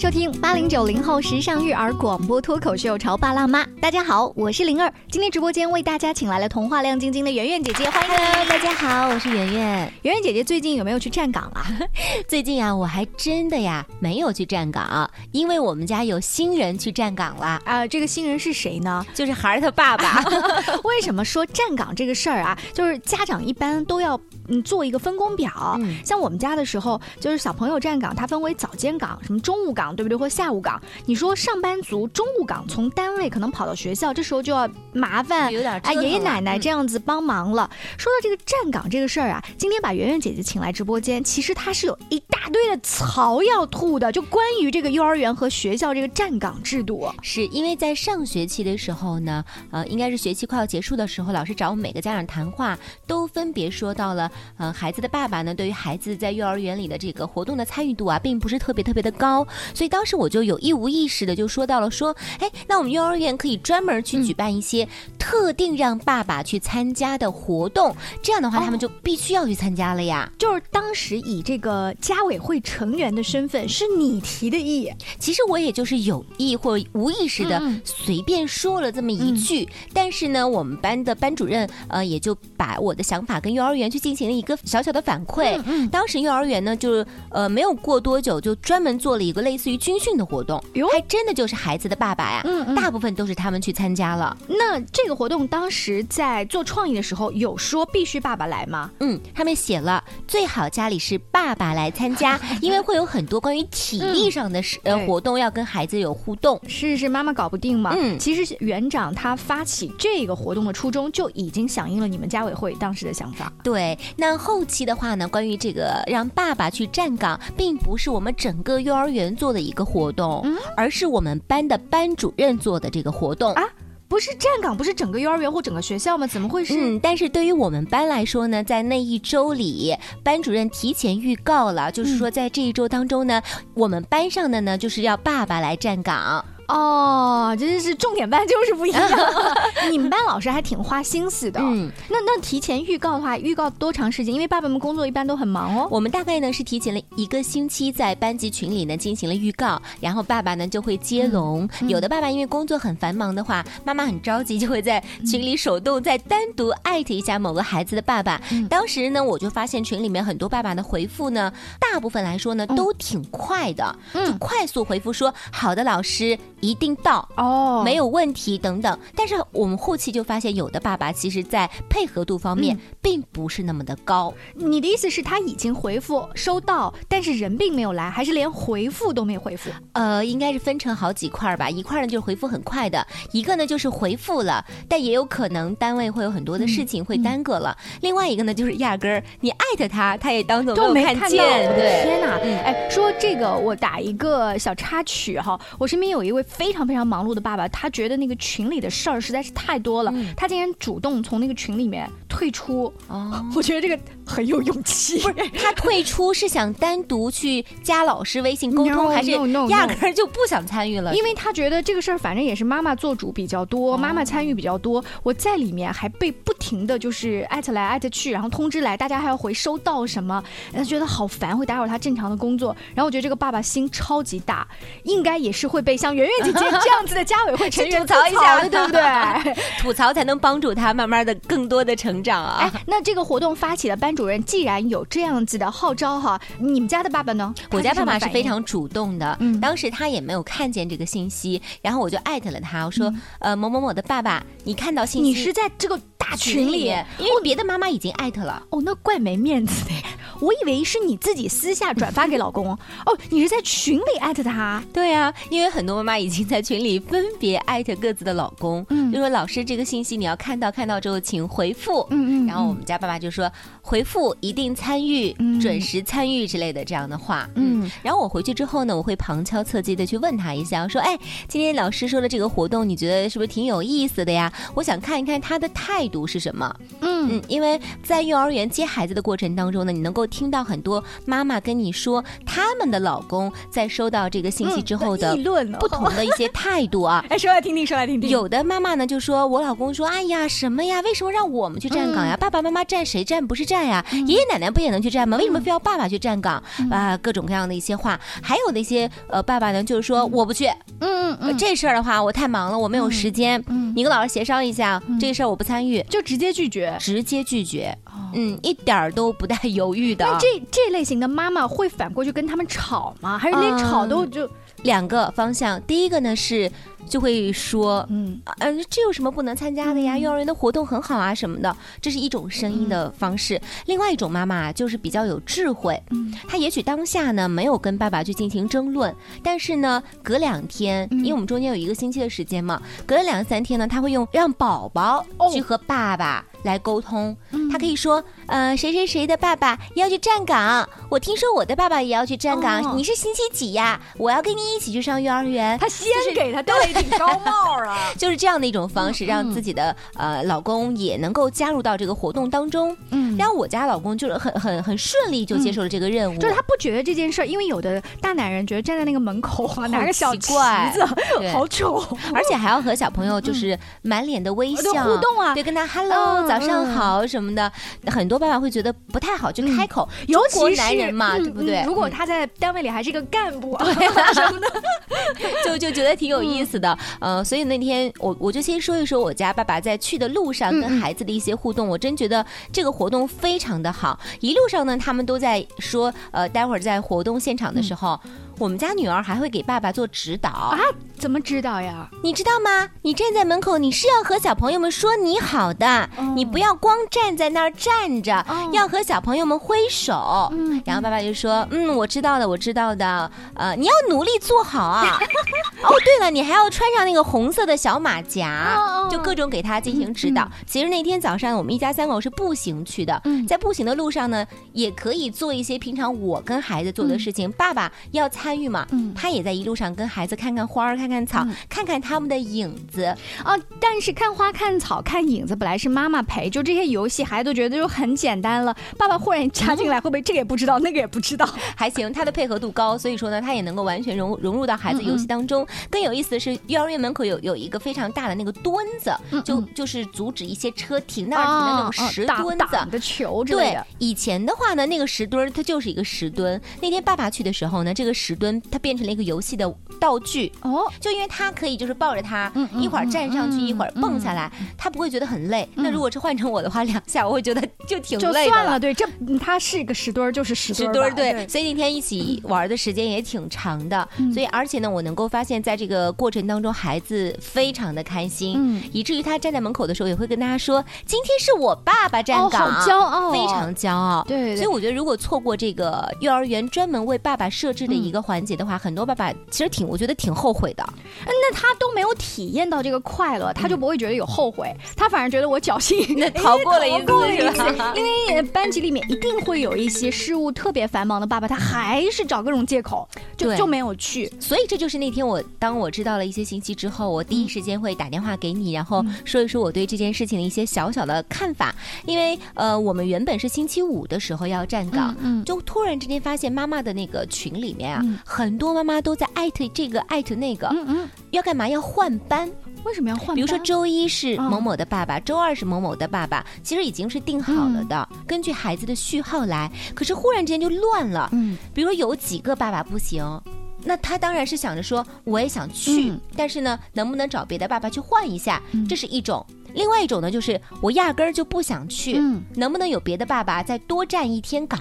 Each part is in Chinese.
迎收听八零九零后时尚育儿广播脱口秀《潮爸辣妈》。大家好，我是灵儿。今天直播间为大家请来了童话亮晶晶的圆圆姐姐，欢迎 Hello，大家好，我是圆圆。圆圆姐姐最近有没有去站岗啊？最近啊，我还真的呀没有去站岗，因为我们家有新人去站岗了。啊，这个新人是谁呢？就是孩儿他爸爸。为什么说站岗这个事儿啊？就是家长一般都要嗯做一个分工表。嗯像我们家的时候，就是小朋友站岗，它分为早间岗、什么中午岗，对不对？或下午岗。你说上班族中午岗从单位可能跑到学校，这时候就要麻烦啊有点折腾爷爷奶奶这样子帮忙了。说到这个站岗这个事儿啊，今天把圆圆姐姐请来直播间，其实她是有一大堆的槽要吐的，就关于这个幼儿园和学校这个站岗制度。是因为在上学期的时候呢，呃，应该是学期快要结束的时候，老师找我们每个家长谈话，都分别说到了，呃，孩子的爸爸呢，对于孩子在幼儿园里的这个活动的参与度啊，并不是特别特别的高，所以当时我就有意无意识的就说到了说，哎，那我们幼儿园可以专门去举办一些特定让爸爸去参加的活动，这样的话哦。他们就必须要去参加了呀。就是当时以这个家委会成员的身份，是你提的议，其实我也就是有意或无意识的随便说了这么一句，但是呢，我们班的班主任呃也就把我的想法跟幼儿园去进行了一个小小的反馈。嗯当时幼儿园呢，就是呃没有过多久就专门做了一个类似于军训的活动，哟还真的就是孩子的爸爸呀，嗯嗯大部分都是他们去参加了。那这个活动当时在做创意的时候，有说必须爸爸来吗？嗯，他们写了最好家里是爸爸来参加，因为会有很多关于体力上的、呃对活动要跟孩子有互动。是是，妈妈搞不定嘛。嗯其实园长他发起这个活动的初衷，就已经响应了你们家委会当时的想法。对，那后期的话呢，关于这个让爸爸去站岗，并不是我们整个幼儿园做的一个活动，嗯而是我们班的班主任做的这个活动。啊不是站岗，不是整个幼儿园或整个学校吗？怎么会是？嗯，但是对于我们班来说呢，在那一周里，班主任提前预告了，就是说在这一周当中呢，我们班上的呢就是要爸爸来站岗。哦，真是重点班就是不一样。你们班老师还挺花心思的。嗯，那那提前预告的话，预告多长时间？因为爸爸们工作一般都很忙哦。我们大概呢是提前了一个星期，在班级群里呢进行了预告，然后爸爸呢就会接龙。有的爸爸因为工作很繁忙的话，妈妈很着急，就会在群里手动再单独艾特一下某个孩子的爸爸。嗯当时呢，我就发现群里面很多爸爸的回复呢，大部分来说呢都挺快的，嗯就快速回复说好的，老师一定到。哦没有问题等等，但是我们后期就发现，有的爸爸其实在配合度方面嗯并不是那么的高。你的意思是，他已经回复收到，但是人并没有来，还是连回复都没回复？呃，应该是分成好几块儿吧。一块儿呢就是回复很快的，一个呢就是回复了，但也有可能单位会有很多的事情会耽搁了。另外一个呢就是压根儿你艾特他，他也当做都没看见。对，天哪！嗯哎，说这个我打一个小插曲哈，我身边有一位非常非常忙碌的爸爸，他觉得那个群里的事儿实在是太多了，嗯。他竟然主动从那个群里面退出，哦，我觉得这个很有勇气。他退出是想单独去加老师微信沟 No, 通，还是压根儿就不想参与了？因为他觉得这个事儿反正也是妈妈做主比较多，哦妈妈参与比较多，我在里面还被不停的就是艾特来艾特去，然后通知来，大家还要回收到什么，他觉得好烦，会打扰他正常的工作。然后我觉得这个爸爸心超级大，应该也是会被像圆圆姐姐这样子的家委会成员 吐槽一下，对不对？吐槽才能帮助他慢慢的更多的成长啊。哎，那这个活动发起的班主主任既然有这样子的号召哈，你们家的爸爸呢？我家爸爸是非常主动的，嗯当时他也没有看见这个信息，然后我就艾特了他，我说，呃，某某某的爸爸，你看到信息，你是在这个大群里，因为别的妈妈已经艾特了。哦，那怪没面子的。我以为是你自己私下转发给老公，哦，你是在群里艾特他。对啊，因为很多妈妈已经在群里分别艾特各自的老公，嗯就说老师这个信息你要看到，看到之后请回复。嗯然后我们家爸爸就说回复一定参与，嗯准时参与之类的这样的话。嗯，嗯然后我回去之后呢，我会旁敲侧击的去问他一下，我说：“哎，今天老师说的这个活动，你觉得是不是挺有意思的呀？我想看一看他的态度是什么。”嗯嗯，因为在幼儿园接孩子的过程当中呢，你能够听到很多妈妈跟你说，他们的老公在收到这个信息之后的议论不同的一些态度啊。哎，说来听听，说来听听。有的妈妈呢就说，我老公说，哎呀，什么呀？为什么让我们去站岗呀？爸爸妈妈站谁站不是站呀？爷爷奶奶不也能去站吗？为什么非要爸爸去站岗？啊，各种各样的一些话。还有那些呃爸爸呢，就是说我不去。嗯嗯，这事儿的话，我太忙了，我没有时间。嗯，你跟老师协商一下，这个事儿我不参与，就直接拒绝，直接拒绝。嗯，一点儿都不带犹豫的。那这这类型的妈妈会反过去跟他们吵吗？还是连吵都就两个方向？第一个呢是。就会说，嗯，呃，这有什么不能参加的呀？幼儿园的活动很好啊，什么的，这是一种声音的方式。另外一种妈妈就是比较有智慧，嗯，她也许当下呢没有跟爸爸去进行争论，但是呢，隔两天，因为我们中间有一个星期的时间嘛，隔了两三天呢，她会用让宝宝去和爸爸来沟通。她可以说，呃，谁谁谁的爸爸要去站岗，我听说我的爸爸也要去站岗，你是星期几呀？我要跟你一起去上幼儿园。她先给他戴。顶高帽啊，就是这样的一种方式，让自己的呃老公也能够加入到这个活动当中。嗯，然后我家老公就是很很很顺利就接受了这个任务，就是他不觉得这件事儿，因为有的大男人觉得站在那个门口啊，拿个小旗子 好丑，而且还要和小朋友就是满脸的微笑互动啊，对，跟他 hello 早上好什么的，很多爸爸会觉得不太好，就开口，尤其男人嘛，对不对？如果他在单位里还是一个干部啊什么的，就就觉得挺有意思的。呃，所以那天我我就先说一说我家爸爸在去的路上跟孩子的一些互动，我真觉得这个活动非常的好。一路上呢，他们都在说，呃，待会儿在活动现场的时候。我们家女儿还会给爸爸做指导啊？怎么指导呀？你知道吗？你站在门口，你是要和小朋友们说你好的，你不要光站在那儿站着，要和小朋友们挥手。嗯，然后爸爸就说：“嗯，我知道的，我知道的。呃，你要努力做好啊。哦，对了，你还要穿上那个红色的小马甲，就各种给他进行指导。其实那天早上我们一家三口是步行去的，在步行的路上呢，也可以做一些平常我跟孩子做的事情。爸爸要参。参与嘛，嗯，他也在一路上跟孩子看看花儿，看看草，看看他们的影子啊。但是看花、看草、看影子，本来是妈妈陪，就这些游戏，孩子都觉得就很简单了。爸爸忽然插进来，会不会这个也不知道，那个也不知道？还行，他的配合度高，所以说呢，他也能够完全融融入到孩子游戏当中。更有意思的是，幼儿园门口有有一个非常大的那个墩子，就就是阻止一些车停那儿停的那种石墩子的球。对，以前的话呢，那个石墩儿它就是一个石墩。那天爸爸去的时候呢，这个石。墩，它变成了一个游戏的道具哦，就因为它可以就是抱着它，一会儿站上去，一会儿蹦下来，他不会觉得很累。那如果是换成我的话，两下我会觉得就挺累的。算了，对，这它是个石墩儿，就是石墩儿，对。所以那天一起玩的时间也挺长的，所以而且呢，我能够发现，在这个过程当中，孩子非常的开心，以至于他站在门口的时候，也会跟大家说：“今天是我爸爸站岗，好骄傲，非常骄傲。”对，所以我觉得，如果错过这个幼儿园专门为爸爸设置的一个。环节的话，很多爸爸其实挺，我觉得挺后悔的。那他都没有体验到这个快乐，他就不会觉得有后悔，他反而觉得我侥幸 逃过了一次，因为班级里面一定会有一些事务特别繁忙的爸爸，他还是找各种借口，就就没有去。所以这就是那天我当我知道了一些信息之后，我第一时间会打电话给你，然后说一说我对这件事情的一些小小的看法。因为呃，我们原本是星期五的时候要站岗，嗯，就突然之间发现妈妈的那个群里面啊。很多妈妈都在艾特这个艾特那个，嗯嗯，要干嘛？要换班？为什么要换？比如说周一是某某的爸爸，周二是某某的爸爸，其实已经是定好了的，根据孩子的序号来。可是忽然之间就乱了，嗯，比如有几个爸爸不行，那他当然是想着说我也想去，但是呢，能不能找别的爸爸去换一下？这是一种。另外一种呢，就是我压根儿就不想去，嗯，能不能有别的爸爸再多站一天岗？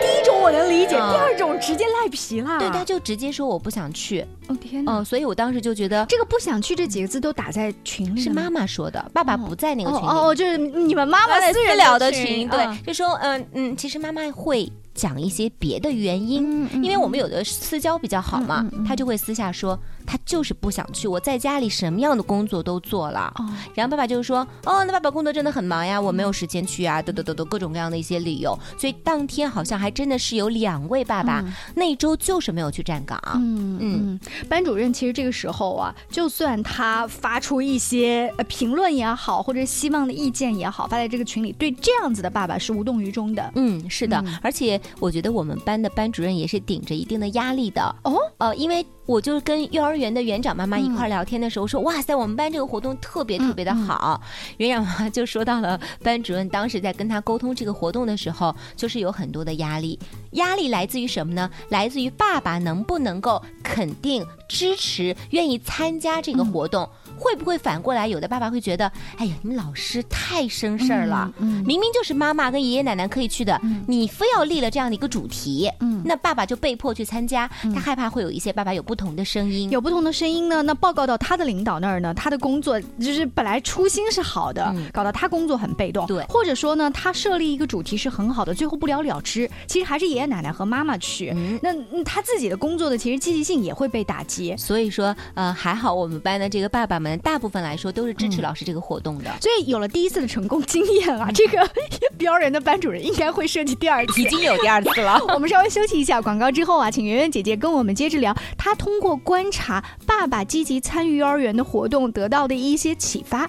第一种我能理解，第二种直接赖皮了，对，他就直接说我不想去。哦天哪！嗯，所以我当时就觉得这个不想去这几个字都打在群里，是妈妈说的，爸爸不在那个群里。哦，就是你们妈妈私聊的群，对，就说嗯嗯，其实妈妈会讲一些别的原因，因为我们有的私交比较好嘛，他就会私下说他就是不想去，我在家里什么样的工作都做了，然后爸爸就说哦，那爸爸工作真的很忙呀，我没有时间去啊，等等等等各种各样的一些理由，所以当天好像还真的是有两位爸爸那一周就是没有去站岗。嗯嗯，班主任其实这个时候啊，就算他发出一些评论也好，或者希望的意见也好，发在这个群里，对这样子的爸爸是无动于衷的。嗯，是的，而且。我觉得我们班的班主任也是顶着一定的压力的。哦，呃，因为我就跟幼儿园的园长妈妈一块聊天的时候说，哇塞，我们班这个活动特别特别的好。园长妈妈就说到了班主任当时在跟他沟通这个活动的时候，就是有很多的压力，压力来自于什么呢？来自于爸爸能不能够肯定、支持、愿意参加这个活动。会不会反过来，有的爸爸会觉得，哎呀，你们老师太生事儿了，明明就是妈妈跟爷爷奶奶可以去的，你非要立了这样的一个主题，那爸爸就被迫去参加，他害怕会有一些爸爸有不同的声音，有不同的声音呢，那报告到他的领导那儿呢，他的工作就是本来初心是好的，搞到他工作很被动，对，或者说呢，他设立一个主题是很好的，最后不了了之，其实还是爷爷奶奶和妈妈去，那他自己的工作的其实积极性也会被打击，所以说，呃，还好我们班的这个爸爸们。大部分来说都是支持老师这个活动的，所以有了第一次的成功经验啊，这个 标人的班主任应该会设计第二次，已经有第二次了。我们稍微休息一下广告之后啊，请圆圆姐姐跟我们接着聊，她通过观察爸爸积极参与幼儿园的活动得到的一些启发。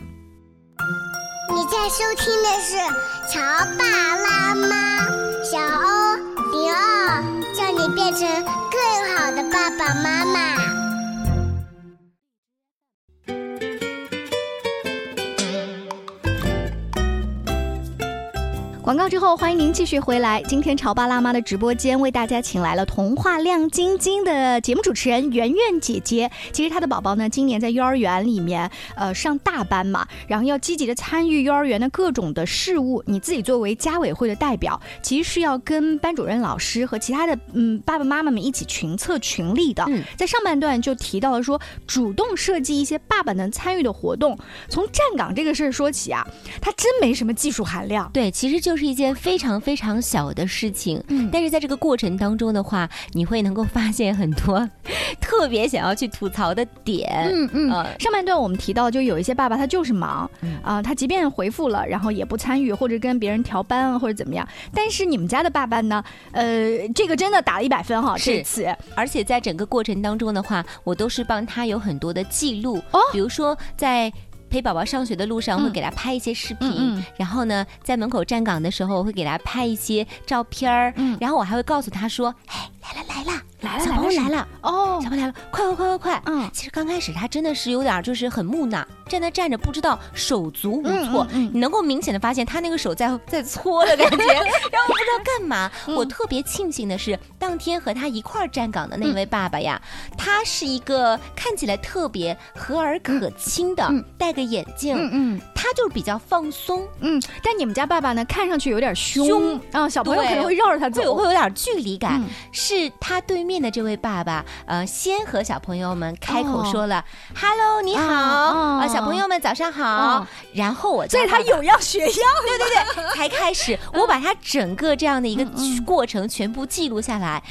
你在收听的是《乔爸拉妈》，小欧零二，叫你变成更好的爸爸妈妈。广告之后，欢迎您继续回来。今天潮爸辣妈的直播间为大家请来了童话亮晶晶的节目主持人圆圆姐姐。其实她的宝宝呢，今年在幼儿园里面，呃，上大班嘛，然后要积极的参与幼儿园的各种的事务。你自己作为家委会的代表，其实是要跟班主任老师和其他的嗯爸爸妈妈们一起群策群力的。在上半段就提到了说，主动设计一些爸爸能参与的活动。从站岗这个事儿说起啊，它真没什么技术含量。对，其实就。就是一件非常非常小的事情，嗯，但是在这个过程当中的话，你会能够发现很多 特别想要去吐槽的点，嗯嗯。上半段我们提到，就有一些爸爸他就是忙，啊，他即便回复了，然后也不参与或者跟别人调班啊或者怎么样。但是你们家的爸爸呢，呃，这个真的打了一百分哈，这次。而且在整个过程当中的话，我都是帮他有很多的记录，哦，比如说在。陪宝宝上学的路上，会给他拍一些视频，然后呢，在门口站岗的时候，会给他拍一些照片儿，然后我还会告诉他说：“哎，来了来了。”来了，小朋友来了哦！小朋友来了，快快快快快！嗯，其实刚开始他真的是有点就是很木讷，站那站着不知道手足无措，你能够明显的发现他那个手在在搓的感觉，然后不知道干嘛。我特别庆幸的是，当天和他一块儿站岗的那位爸爸呀，他是一个看起来特别和蔼可亲的，戴个眼镜，嗯嗯，他就是比较放松，嗯。但你们家爸爸呢，看上去有点凶啊，小朋友可能会绕着他走，对，我会有点距离感。是他对面。面的这位爸爸，呃，先和小朋友们开口说了 “hello，你好”，啊，小朋友们早上好。然后我，所以他有样学样，对对对，才开始，我把他整个这样的一个过程全部记录下来。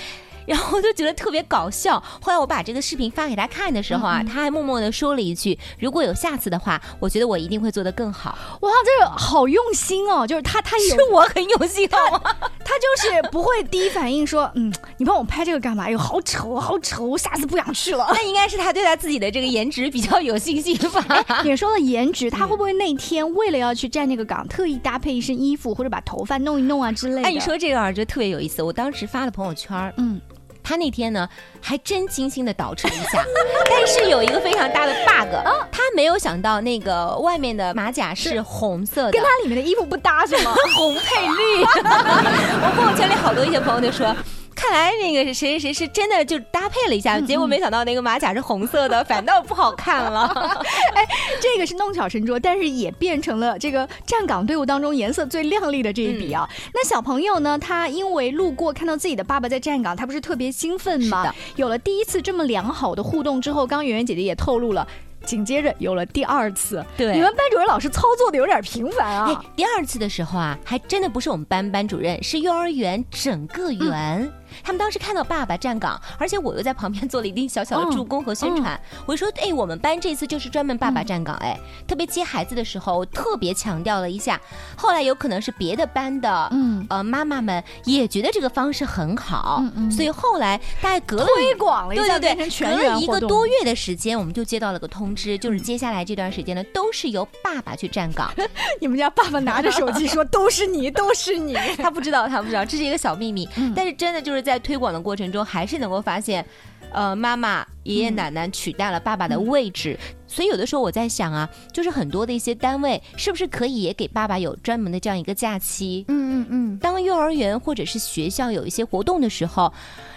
然后我就觉得特别搞笑。后来我把这个视频发给他看的时候啊，他还默默的说了一句：“如果有下次的话，我觉得我一定会做得更好。”哇，这个好用心哦！就是他，他是我很用心，好吗？他就是不会第一反应说：“嗯，你帮我拍这个干嘛？哎呦，好丑，好丑，下次不想去了。”那应该是他对他自己的这个颜值比较有信心吧？也说了颜值，他会不会那天为了要去站那个岗，特意搭配一身衣服，或者把头发弄一弄啊之类的？哎，你说这个啊，就特别有意思。我当时发了朋友圈，嗯。他那天呢，还真精心的捯饬了一下，但是有一个非常大的 bug，他没有想到那个外面的马甲是红色的，跟他里面的衣服不搭是吗？红配绿，我朋友圈里好多一些朋友就说。看来那个谁谁谁是真的就搭配了一下，结果没想到那个马甲是红色的，反倒不好看了。哎，这个是弄巧成拙，但是也变成了这个站岗队伍当中颜色最亮丽的这一笔啊。那小朋友呢，他因为路过看到自己的爸爸在站岗，他不是特别兴奋吗？有了第一次这么良好的互动之后，刚圆圆姐姐也透露了。紧接着有了第二次。对你们班主任老师操作的有点频繁哎啊。，第二次的时候啊，还真的不是我们班班主任，是幼儿园整个园。他们当时看到爸爸站岗，而且我又在旁边 做了一定小小的助攻和宣传。我说，哎，我们班这次就是专门爸爸站岗，哎，特别接孩子的时候，我特别强调了一下。后来有可能是别的班的，嗯呃，妈妈们也觉得这个方式很好，嗯嗯所以后来大概隔了推广了一下，对对对，隔了一。个多月的时间，我们就接到了个通知，就是接下来这段时间呢，都是由爸爸去站岗。你们家爸爸拿着手机说：“都是你，都是你。他不知道，他不知道，这是一个小秘密。嗯但是真的就是在推广的过程中，还是能够发现，呃，妈妈、爷爷奶奶取代了爸爸的位置。所以有的时候我在想啊，就是很多的一些单位，是不是可以也给爸爸有专门的这样一个假期？嗯嗯嗯，当幼儿园或者是学校有一些活动的时候，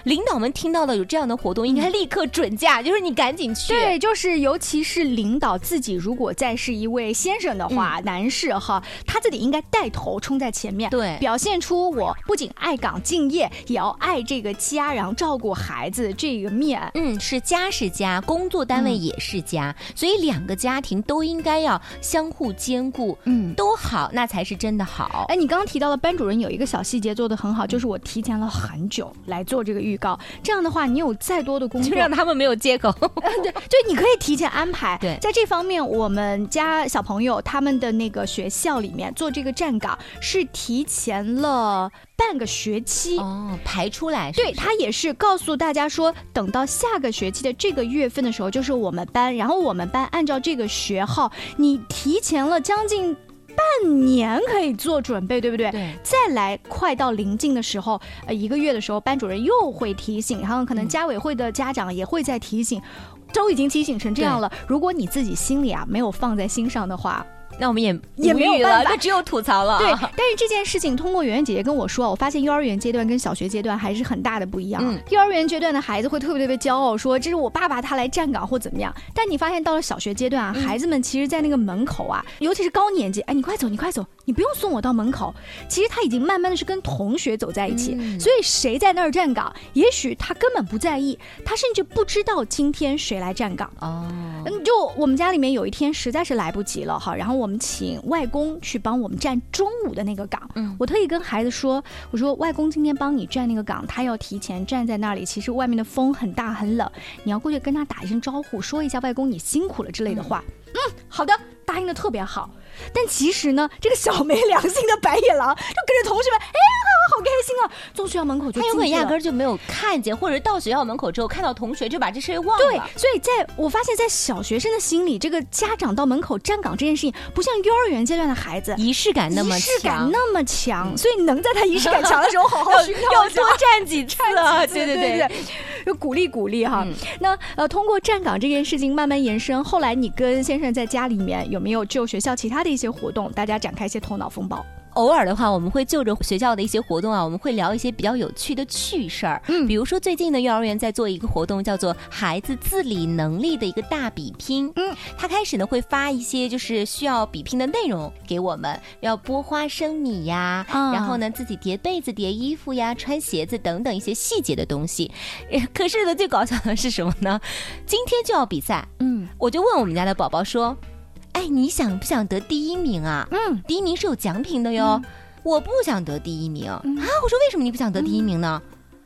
领导们听到了有这样的活动，应该立刻准假，就是你赶紧去。对，就是尤其是领导自己，如果再是一位先生的话，男士哈，他自己应该带头冲在前面，对表现出我不仅爱岗敬业，也要爱这个家，然后照顾孩子这个面。嗯，是家是家，工作单位嗯也是家，所以两个家庭都应该要相互兼顾，嗯。都好，那才是真的好。哎，你刚刚提到了班主任有一个小细节做的很好，就是我提前了很久来做这个预告。这样的话，你有再多的工作，就让他们没有借口。对，就你可以提前安排。对在这方面，我们家小朋友他们的那个学校里面做这个站岗是提前了半个学期。哦，排出来对他也是告诉大家说，等到下个学期的这个月份的时候，就是我们班，然后我们班按照这个学号，你提前了将近半年可以做准备，对不对？对再来快到临近的时候，呃，一个月的时候，班主任又会提醒，然后可能嗯家委会的家长也会在提醒，都已经提醒成这样了。如果你自己心里啊没有放在心上的话，那我们也也没有办法就只有吐槽了。对。但是这件事情通过圆圆姐姐跟我说，我发现幼儿园阶段跟小学阶段还是很大的不一样。嗯幼儿园阶段的孩子会特别特别骄傲，说这是我爸爸他来站岗或怎么样。但你发现到了小学阶段啊，嗯孩子们其实，在那个门口啊，尤其是高年级，哎，你快走，你快走，你不用送我到门口。其实他已经慢慢的是跟同学走在一起，嗯所以谁在那儿站岗，也许他根本不在意，他甚至不知道今天谁来站岗。哦，嗯，就我们家里面有一天实在是来不及了哈，然后我们请外公去帮我们站中午的那个岗。嗯我特意跟孩子说，我说外公今天帮你站那个岗，他要提前站在那里。其实外面的风很大很冷，你要过去跟他打一声招呼，说一下外公你辛苦了之类的话。嗯，好的，答应的特别好。但其实呢，这个小没良心的白眼狼就跟着同学们，哎呀，好开心啊！从学校门口就他有可能压根儿就没有看见，或者到学校门口之后看到同学就把这事儿忘对了。，所以在我发现，在小学生的心里，这个家长到门口站岗这件事情，不像幼儿园阶段的孩子。仪式感那么仪式感强，那么强，所以能在他仪式感强的时候好好 要多站几次啊！对对对，对，就鼓励鼓励哈。嗯那呃，通过站岗这件事情慢慢延伸，后来你跟先生在家里面有没有就学校其他的一些活动，大家展开一些头脑风暴？偶尔的话，我们会就着学校的一些活动啊，我们会聊一些比较有趣的趣事儿。嗯比如说最近呢，幼儿园在做一个活动，叫做孩子自理能力的一个大比拼。嗯，他开始呢会发一些就是需要比拼的内容给我们，要剥花生米呀，啊然后呢自己叠被子、叠衣服呀、穿鞋子等等一些细节的东西。呃 可是呢，最搞笑的是什么呢？今天就要比赛，嗯我就问我们家的宝宝说：“哎，你想不想得第一名啊？”嗯，第一名是有奖品的哟。我不想得第一名、嗯啊！我说为什么你不想得第一名呢？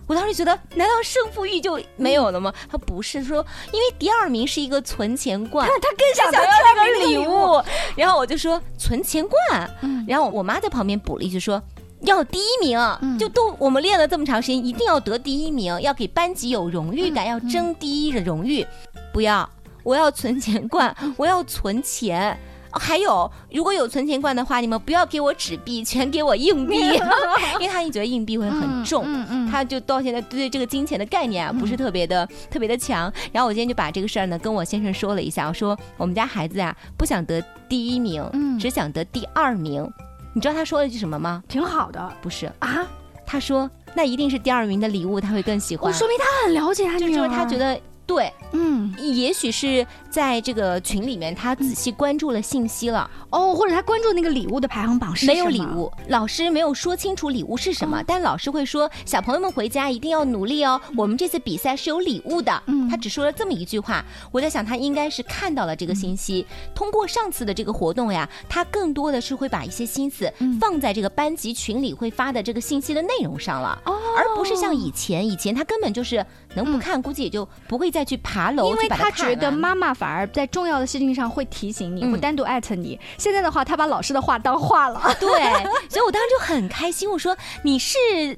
我当时觉得，难道胜负欲就没有了吗？他不是说，因为第二名是一个存钱罐，他更想要那个礼礼物。然后我就说存钱罐，嗯然后我妈在旁边补了一句说。要第一名，嗯就都我们练了这么长时间，一定要得第一名，要给班级有荣誉感，嗯要争第一的荣誉。不要，我要存钱罐，嗯 我要存钱。哦还有，如果有存钱罐的话，你们不要给我纸币，全给我硬币，因为他一觉得硬币会很重。嗯嗯他就到现在对这个金钱的概念啊，不是特别的、特别的强。然后我今天就把这个事儿呢跟我先生说了一下，我说我们家孩子啊不想得第一名，嗯只想得第二名。你知道他说了一句什么吗？挺好的不是，啊。他说那一定是第二名的礼物他会更喜欢，我说明他很了解他就女儿，就是他觉得对，嗯，也许是在这个群里面，他仔细关注了信息了，哦，或者他关注那个礼物的排行榜是没有，礼物，老师没有说清楚礼物是什么，哦。但老师会说小朋友们回家一定要努力哦，我们这次比赛是有礼物的。嗯。他只说了这么一句话，我在想他应该是看到了这个信息，嗯。通过上次的这个活动呀，他更多的是会把一些心思嗯。放在这个班级群里会发的这个信息的内容上了。哦，而不是像以前，以前他根本就是能不看，估计也就不会再去爬楼因为他觉得妈妈反而在重要的事情上会提醒你，嗯会单独艾特你。现在的话，他把老师的话当话了。对，所以我当时就很开心。我说你是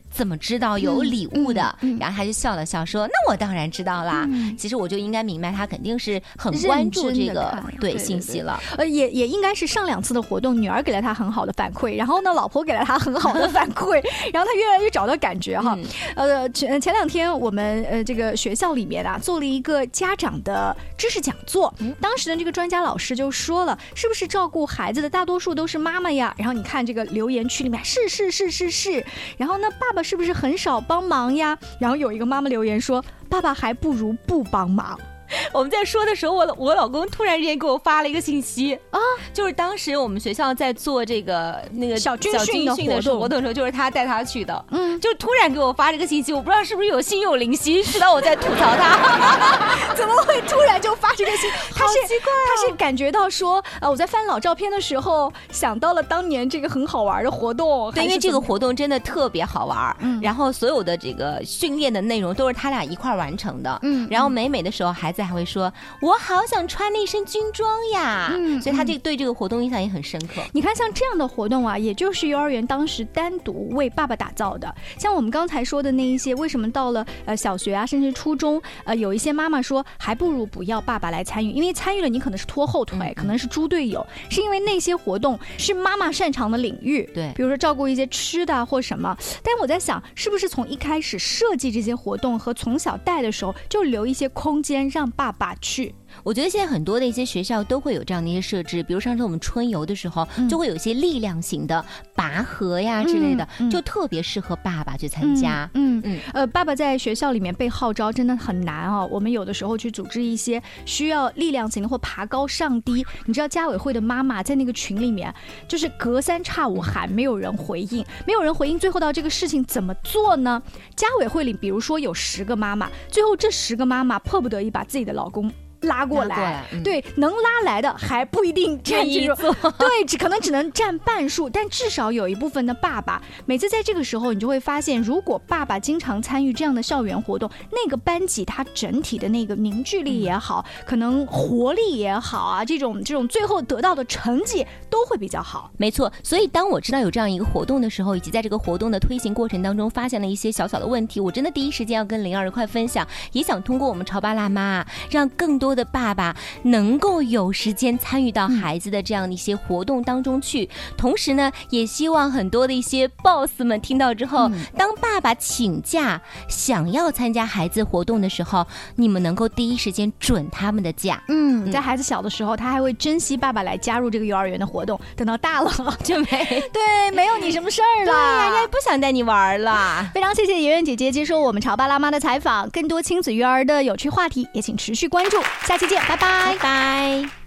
怎么知道有礼物的？然后他就笑了笑说：“那我当然知道啦。嗯其实我就应该明白，他肯定是很关注这个对对对对信息了。呃，也也应该是上两次的活动，女儿给了他很好的反馈，然后呢，老婆给了他很好的反馈，然后他越来越找到感觉哈。嗯呃，前前两天我们呃这个学校里面啊做了一个家长的知识讲座，嗯当时的这个专家老师就说了，是不是照顾孩子的大多数都是妈妈呀？然后你看这个留言区里面是是是是是，然后呢爸爸是不是很少帮忙呀？然后有一个妈妈留言说，爸爸还不如不帮忙。我们在说的时候，我我老公突然之间给我发了一个信息。啊，就是当时我们学校在做这个那个小军训的活动。活动的时候，就是他带他去的。嗯，就突然给我发这个信息，我不知道是不是有心有灵犀，知道我在吐槽他。怎么会突然就发这个信？他是好奇怪哦。他是感觉到说，呃，我在翻老照片的时候想到了当年这个很好玩的活动，对，因为这个活动真的特别好玩，嗯。然后所有的这个训练的内容都是他俩一块儿完成的，嗯。然后美美的时候，孩子还会说：“我好想穿那身军装呀。”嗯所以他这个对这个活动印象也很深刻。你看，像这样的活动啊，也就是幼儿园当时单独为爸爸打造的。像我们刚才说的那一些，为什么到了呃小学啊，甚至初中，呃，有一些妈妈说，还不如不要爸爸来参与，因为参与了你可能是拖后腿，嗯可能是猪队友，是因为那些活动是妈妈擅长的领域。对比如说照顾一些吃的啊或什么。但我在想，是不是从一开始设计这些活动和从小带的时候，就留一些空间让爸爸去？我觉得现在很多的一些学校都会有这样的一些设置，比如上次我们春游的时候，嗯就会有一些力量型的拔河呀之类的，就特别适合爸爸去参加。嗯嗯呃，爸爸在学校里面被号召真的很难哦。我们有的时候去组织一些需要力量型的或爬高上低，你知道家委会的妈妈在那个群里面，就是隔三差五喊，没有人回应，没有人回应，最后到这个事情怎么做呢？家委会里，比如说有十个妈妈，最后这十个妈妈迫不得已把自己的老公。拉过来，过来嗯。对，能拉来的还不一定占这种，对，只可能只能占半数，但至少有一部分的爸爸，每次在这个时候，你就会发现，如果爸爸经常参与这样的校园活动，那个班级他整体的那个凝聚力也好，可能活力也好啊，这种这种最后得到的成绩都会比较好。没错，所以当我知道有这样一个活动的时候，以及在这个活动的推行过程当中发现了一些小小的问题，我真的第一时间要跟灵儿一块分享，也想通过我们潮爸辣妈，让更多的爸爸能够有时间参与到孩子的这样的一些活动当中去。同时呢，也希望很多的一些 boss 们听到之后，嗯当爸爸请假想要参加孩子活动的时候，你们能够第一时间准他们的假，嗯，在孩子小的时候，他还会珍惜爸爸来加入这个幼儿园的活动，等到大了，就没对，没有你什么事儿对呀，人家也。不想带你玩儿了。非常谢谢圆圆姐姐接受我们潮爸辣妈的采访，更多亲子育儿的有趣话题，也请持续关注。下期见，拜拜拜拜。